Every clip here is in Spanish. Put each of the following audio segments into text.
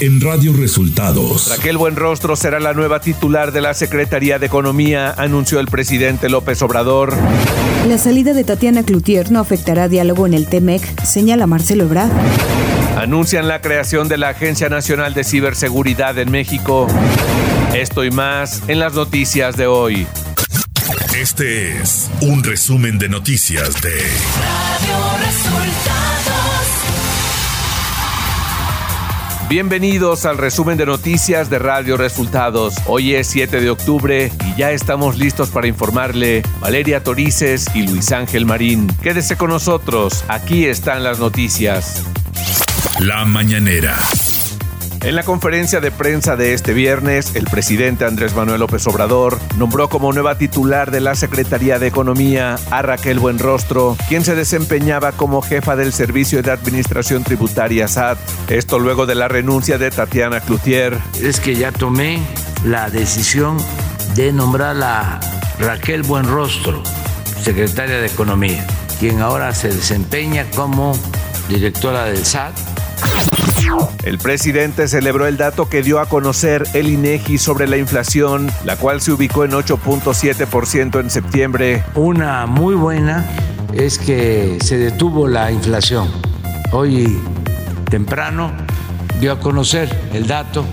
en Radio Resultados. Raquel Buenrostro será la nueva titular de la Secretaría de Economía, anunció el presidente López Obrador. La salida de Tatiana Cloutier no afectará diálogo en el TEMEC, señala Marcelo Ebrard. Anuncian la creación de la Agencia Nacional de Ciberseguridad en México. Esto y más en las noticias de hoy. Este es un resumen de noticias de Radio Resultados. Bienvenidos al resumen de noticias de Radio Resultados. Hoy es 7 de octubre y ya estamos listos para informarle Valeria Torices y Luis Ángel Marín. Quédese con nosotros, aquí están las noticias. La mañanera. En la conferencia de prensa de este viernes, el presidente Andrés Manuel López Obrador nombró como nueva titular de la Secretaría de Economía a Raquel Buenrostro, quien se desempeñaba como jefa del Servicio de Administración Tributaria SAT. Esto luego de la renuncia de Tatiana Cloutier. Es que ya tomé la decisión de nombrar a Raquel Buenrostro, secretaria de Economía, quien ahora se desempeña como directora del SAT el presidente celebró el dato que dio a conocer el INEGI sobre la inflación, la cual se ubicó en 8.7% en septiembre. Una muy buena es que se detuvo la inflación. Hoy temprano dio a conocer el dato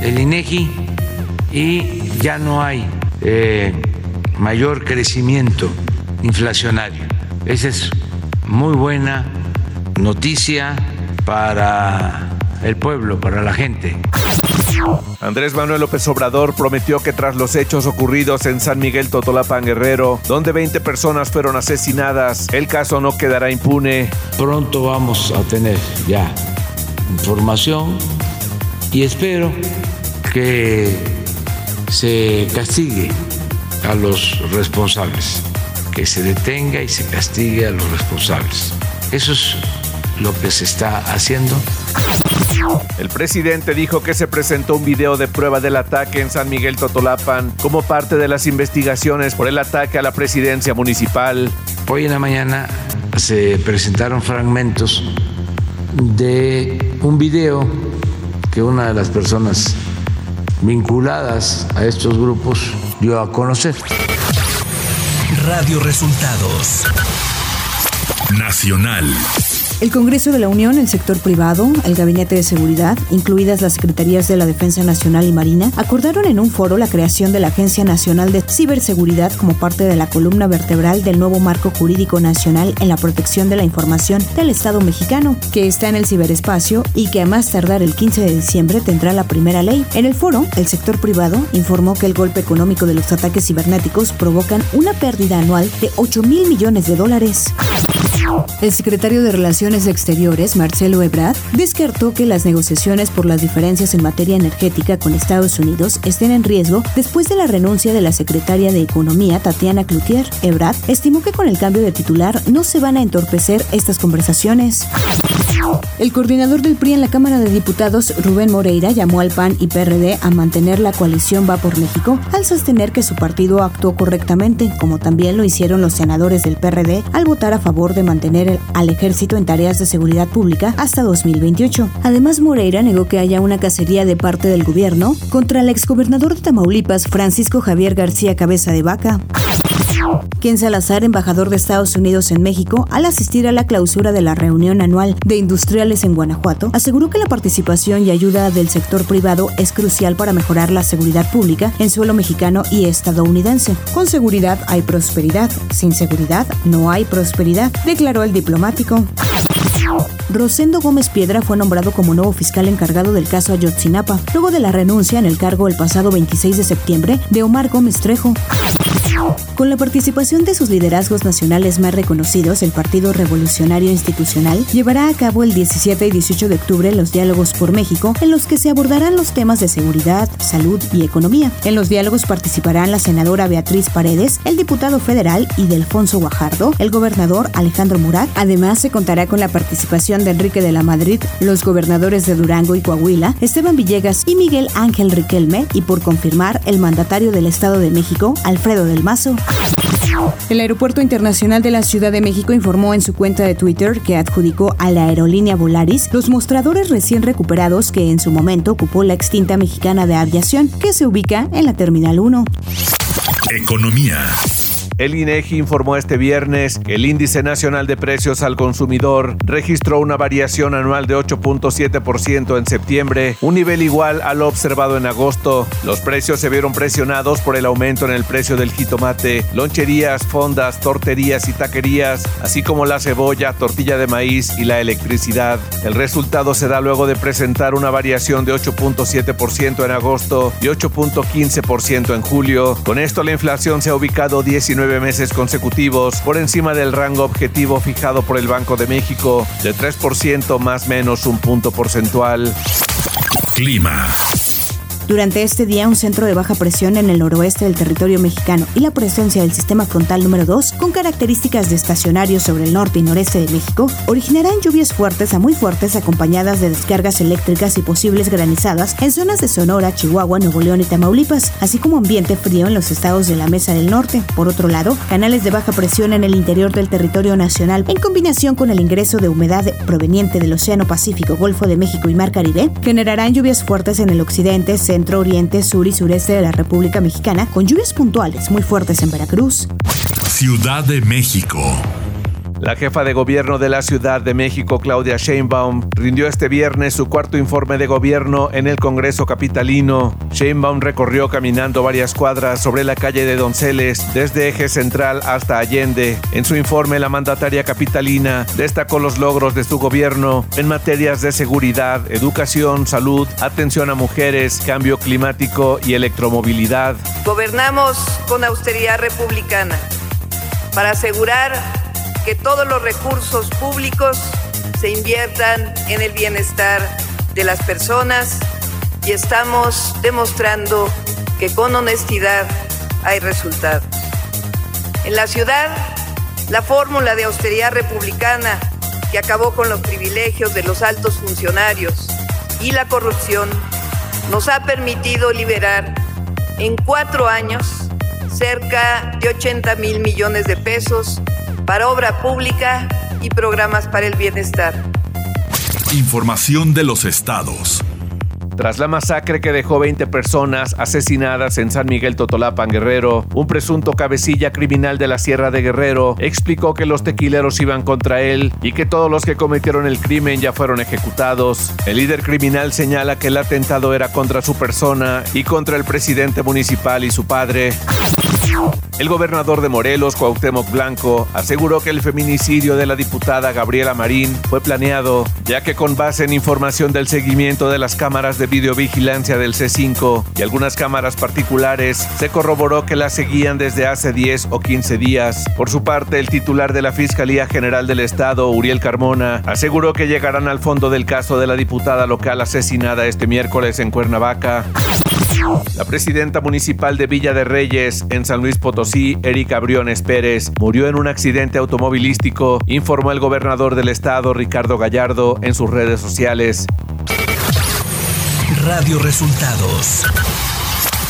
el INEGI y ya no hay eh, mayor crecimiento inflacionario. Esa es muy buena noticia para el pueblo, para la gente. Andrés Manuel López Obrador prometió que tras los hechos ocurridos en San Miguel Totolapan Guerrero, donde 20 personas fueron asesinadas, el caso no quedará impune. Pronto vamos a tener ya información y espero que se castigue a los responsables, que se detenga y se castigue a los responsables. Eso es lo que se está haciendo. El presidente dijo que se presentó un video de prueba del ataque en San Miguel Totolapan como parte de las investigaciones por el ataque a la presidencia municipal. Hoy en la mañana se presentaron fragmentos de un video que una de las personas vinculadas a estos grupos dio a conocer. Radio Resultados Nacional. El Congreso de la Unión, el sector privado, el Gabinete de Seguridad, incluidas las Secretarías de la Defensa Nacional y Marina, acordaron en un foro la creación de la Agencia Nacional de Ciberseguridad como parte de la columna vertebral del nuevo marco jurídico nacional en la protección de la información del Estado mexicano, que está en el ciberespacio y que a más tardar el 15 de diciembre tendrá la primera ley. En el foro, el sector privado informó que el golpe económico de los ataques cibernéticos provocan una pérdida anual de 8 mil millones de dólares. El secretario de Relaciones Exteriores, Marcelo Ebrard, descartó que las negociaciones por las diferencias en materia energética con Estados Unidos estén en riesgo después de la renuncia de la secretaria de Economía, Tatiana Cloutier. Ebrard estimó que con el cambio de titular no se van a entorpecer estas conversaciones. El coordinador del PRI en la Cámara de Diputados, Rubén Moreira, llamó al PAN y PRD a mantener la coalición Va por México al sostener que su partido actuó correctamente, como también lo hicieron los senadores del PRD al votar a favor de mantener al ejército en tareas de seguridad pública hasta 2028. Además, Moreira negó que haya una cacería de parte del gobierno contra el exgobernador de Tamaulipas, Francisco Javier García Cabeza de Vaca. Ken Salazar, embajador de Estados Unidos en México, al asistir a la clausura de la reunión anual de industriales en Guanajuato, aseguró que la participación y ayuda del sector privado es crucial para mejorar la seguridad pública en suelo mexicano y estadounidense. Con seguridad hay prosperidad, sin seguridad no hay prosperidad, declaró el diplomático. Rosendo Gómez Piedra fue nombrado como nuevo fiscal encargado del caso Ayotzinapa, luego de la renuncia en el cargo el pasado 26 de septiembre de Omar Gómez Trejo. Con la participación de sus liderazgos nacionales más reconocidos, el Partido Revolucionario Institucional llevará a cabo el 17 y 18 de octubre los diálogos por México, en los que se abordarán los temas de seguridad, salud y economía. En los diálogos participarán la senadora Beatriz Paredes, el diputado federal y Delfonso Guajardo, el gobernador Alejandro Murat. Además, se contará con la participación de Enrique de la Madrid, los gobernadores de Durango y Coahuila, Esteban Villegas y Miguel Ángel Riquelme, y por confirmar, el mandatario del Estado de México, Alfredo del Mazo. El Aeropuerto Internacional de la Ciudad de México informó en su cuenta de Twitter que adjudicó a la aerolínea Volaris los mostradores recién recuperados que en su momento ocupó la extinta mexicana de aviación, que se ubica en la Terminal 1. Economía. El INEGI informó este viernes que el índice nacional de precios al consumidor registró una variación anual de 8.7% en septiembre, un nivel igual a lo observado en agosto. Los precios se vieron presionados por el aumento en el precio del jitomate, loncherías, fondas, torterías y taquerías, así como la cebolla, tortilla de maíz y la electricidad. El resultado se da luego de presentar una variación de 8.7% en agosto y 8.15% en julio. Con esto la inflación se ha ubicado 19 meses consecutivos por encima del rango objetivo fijado por el Banco de México de 3% más menos un punto porcentual. Clima. Durante este día, un centro de baja presión en el noroeste del territorio mexicano y la presencia del sistema frontal número 2, con características de estacionario sobre el norte y noreste de México, originarán lluvias fuertes a muy fuertes acompañadas de descargas eléctricas y posibles granizadas en zonas de Sonora, Chihuahua, Nuevo León y Tamaulipas, así como ambiente frío en los estados de la Mesa del Norte. Por otro lado, canales de baja presión en el interior del territorio nacional, en combinación con el ingreso de humedad proveniente del Océano Pacífico, Golfo de México y Mar Caribe, generarán lluvias fuertes en el occidente, centro, oriente, sur y sureste de la República Mexicana, con lluvias puntuales muy fuertes en Veracruz. Ciudad de México. La jefa de gobierno de la Ciudad de México, Claudia Sheinbaum, rindió este viernes su cuarto informe de gobierno en el Congreso Capitalino. Sheinbaum recorrió caminando varias cuadras sobre la calle de Donceles, desde Eje Central hasta Allende. En su informe, la mandataria capitalina destacó los logros de su gobierno en materias de seguridad, educación, salud, atención a mujeres, cambio climático y electromovilidad. Gobernamos con austeridad republicana para asegurar que todos los recursos públicos se inviertan en el bienestar de las personas y estamos demostrando que con honestidad hay resultados. En la ciudad, la fórmula de austeridad republicana que acabó con los privilegios de los altos funcionarios y la corrupción nos ha permitido liberar en cuatro años cerca de 80 mil millones de pesos para obra pública y programas para el bienestar. Información de los estados. Tras la masacre que dejó 20 personas asesinadas en San Miguel Totolapan, Guerrero, un presunto cabecilla criminal de la Sierra de Guerrero explicó que los tequileros iban contra él y que todos los que cometieron el crimen ya fueron ejecutados. El líder criminal señala que el atentado era contra su persona y contra el presidente municipal y su padre. El gobernador de Morelos, Cuauhtémoc Blanco, aseguró que el feminicidio de la diputada Gabriela Marín fue planeado, ya que con base en información del seguimiento de las cámaras de videovigilancia del C5 y algunas cámaras particulares, se corroboró que la seguían desde hace 10 o 15 días. Por su parte, el titular de la Fiscalía General del Estado, Uriel Carmona, aseguró que llegarán al fondo del caso de la diputada local asesinada este miércoles en Cuernavaca. La presidenta municipal de Villa de Reyes, en San Luis Potosí, Erika Briones Pérez, murió en un accidente automovilístico, informó el gobernador del estado, Ricardo Gallardo, en sus redes sociales. Radio Resultados.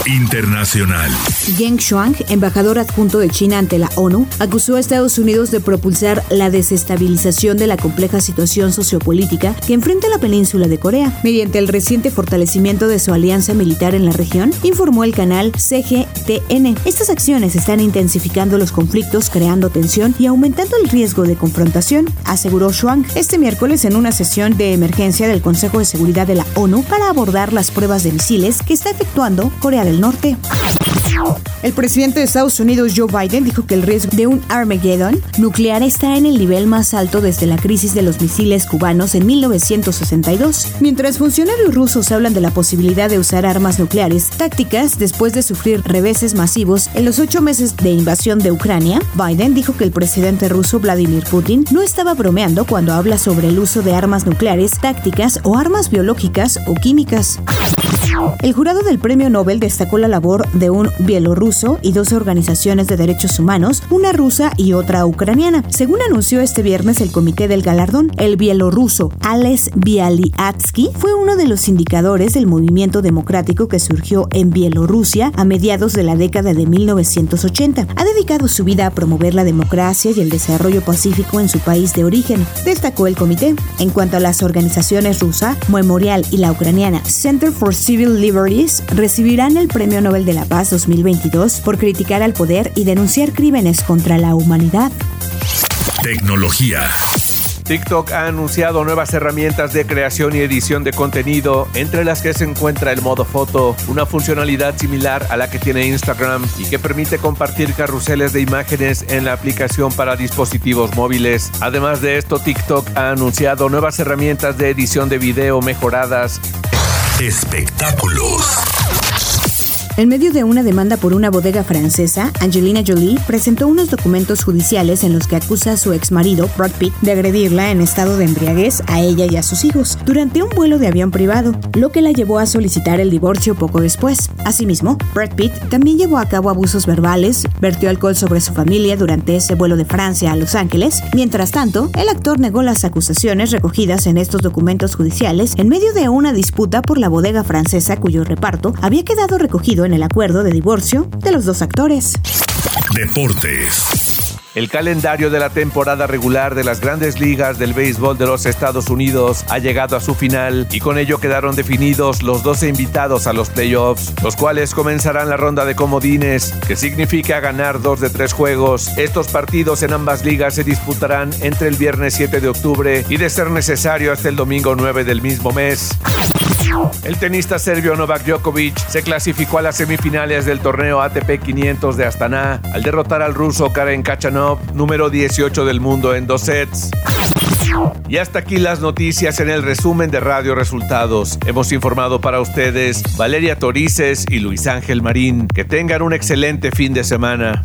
Internacional. Geng Shuang, embajador adjunto de China ante la ONU, acusó a Estados Unidos de propulsar la desestabilización de la compleja situación sociopolítica que enfrenta la península de Corea mediante el reciente fortalecimiento de su alianza militar en la región, informó el canal CGTN. Estas acciones están intensificando los conflictos, creando tensión y aumentando el riesgo de confrontación, aseguró Shuang este miércoles en una sesión de emergencia del Consejo de Seguridad de la ONU para abordar las pruebas de misiles que está efectuando Corea del Norte. El presidente de Estados Unidos, Joe Biden, dijo que el riesgo de un Armageddon nuclear está en el nivel más alto desde la crisis de los misiles cubanos en 1962. Mientras funcionarios rusos hablan de la posibilidad de usar armas nucleares tácticas después de sufrir reveses masivos en los ocho meses de invasión de Ucrania, Biden dijo que el presidente ruso Vladimir Putin no estaba bromeando cuando habla sobre el uso de armas nucleares tácticas o armas biológicas o químicas. El jurado del Premio Nobel destacó la labor de un bielorruso y dos organizaciones de derechos humanos, una rusa y otra ucraniana. Según anunció este viernes el comité del galardón, el bielorruso Alex Bialyatsky fue uno de los indicadores del movimiento democrático que surgió en Bielorrusia a mediados de la década de 1980. Ha dedicado su vida a promover la democracia y el desarrollo pacífico en su país de origen, destacó el comité. En cuanto a las organizaciones rusa, Memorial y la ucraniana Center for Civil Liberties recibirán el Premio Nobel de la Paz 2022 por criticar al poder y denunciar crímenes contra la humanidad. Tecnología. TikTok ha anunciado nuevas herramientas de creación y edición de contenido, entre las que se encuentra el modo foto, una funcionalidad similar a la que tiene Instagram y que permite compartir carruseles de imágenes en la aplicación para dispositivos móviles. Además de esto, TikTok ha anunciado nuevas herramientas de edición de video mejoradas. Espectáculos. En medio de una demanda por una bodega francesa, Angelina Jolie presentó unos documentos judiciales en los que acusa a su exmarido, Brad Pitt, de agredirla en estado de embriaguez a ella y a sus hijos durante un vuelo de avión privado, lo que la llevó a solicitar el divorcio poco después. Asimismo, Brad Pitt también llevó a cabo abusos verbales, vertió alcohol sobre su familia durante ese vuelo de Francia a Los Ángeles. Mientras tanto, el actor negó las acusaciones recogidas en estos documentos judiciales en medio de una disputa por la bodega francesa cuyo reparto había quedado recogido en el acuerdo de divorcio de los dos actores. Deportes. El calendario de la temporada regular de las grandes ligas del béisbol de los Estados Unidos ha llegado a su final y con ello quedaron definidos los 12 invitados a los playoffs, los cuales comenzarán la ronda de comodines, que significa ganar dos de tres juegos. Estos partidos en ambas ligas se disputarán entre el viernes 7 de octubre y de ser necesario hasta el domingo 9 del mismo mes. El tenista serbio Novak Djokovic se clasificó a las semifinales del torneo ATP 500 de Astana al derrotar al ruso Karen Kachanov, número 18 del mundo en dos sets. Y hasta aquí las noticias en el resumen de Radio Resultados. Hemos informado para ustedes Valeria Torices y Luis Ángel Marín. Que tengan un excelente fin de semana.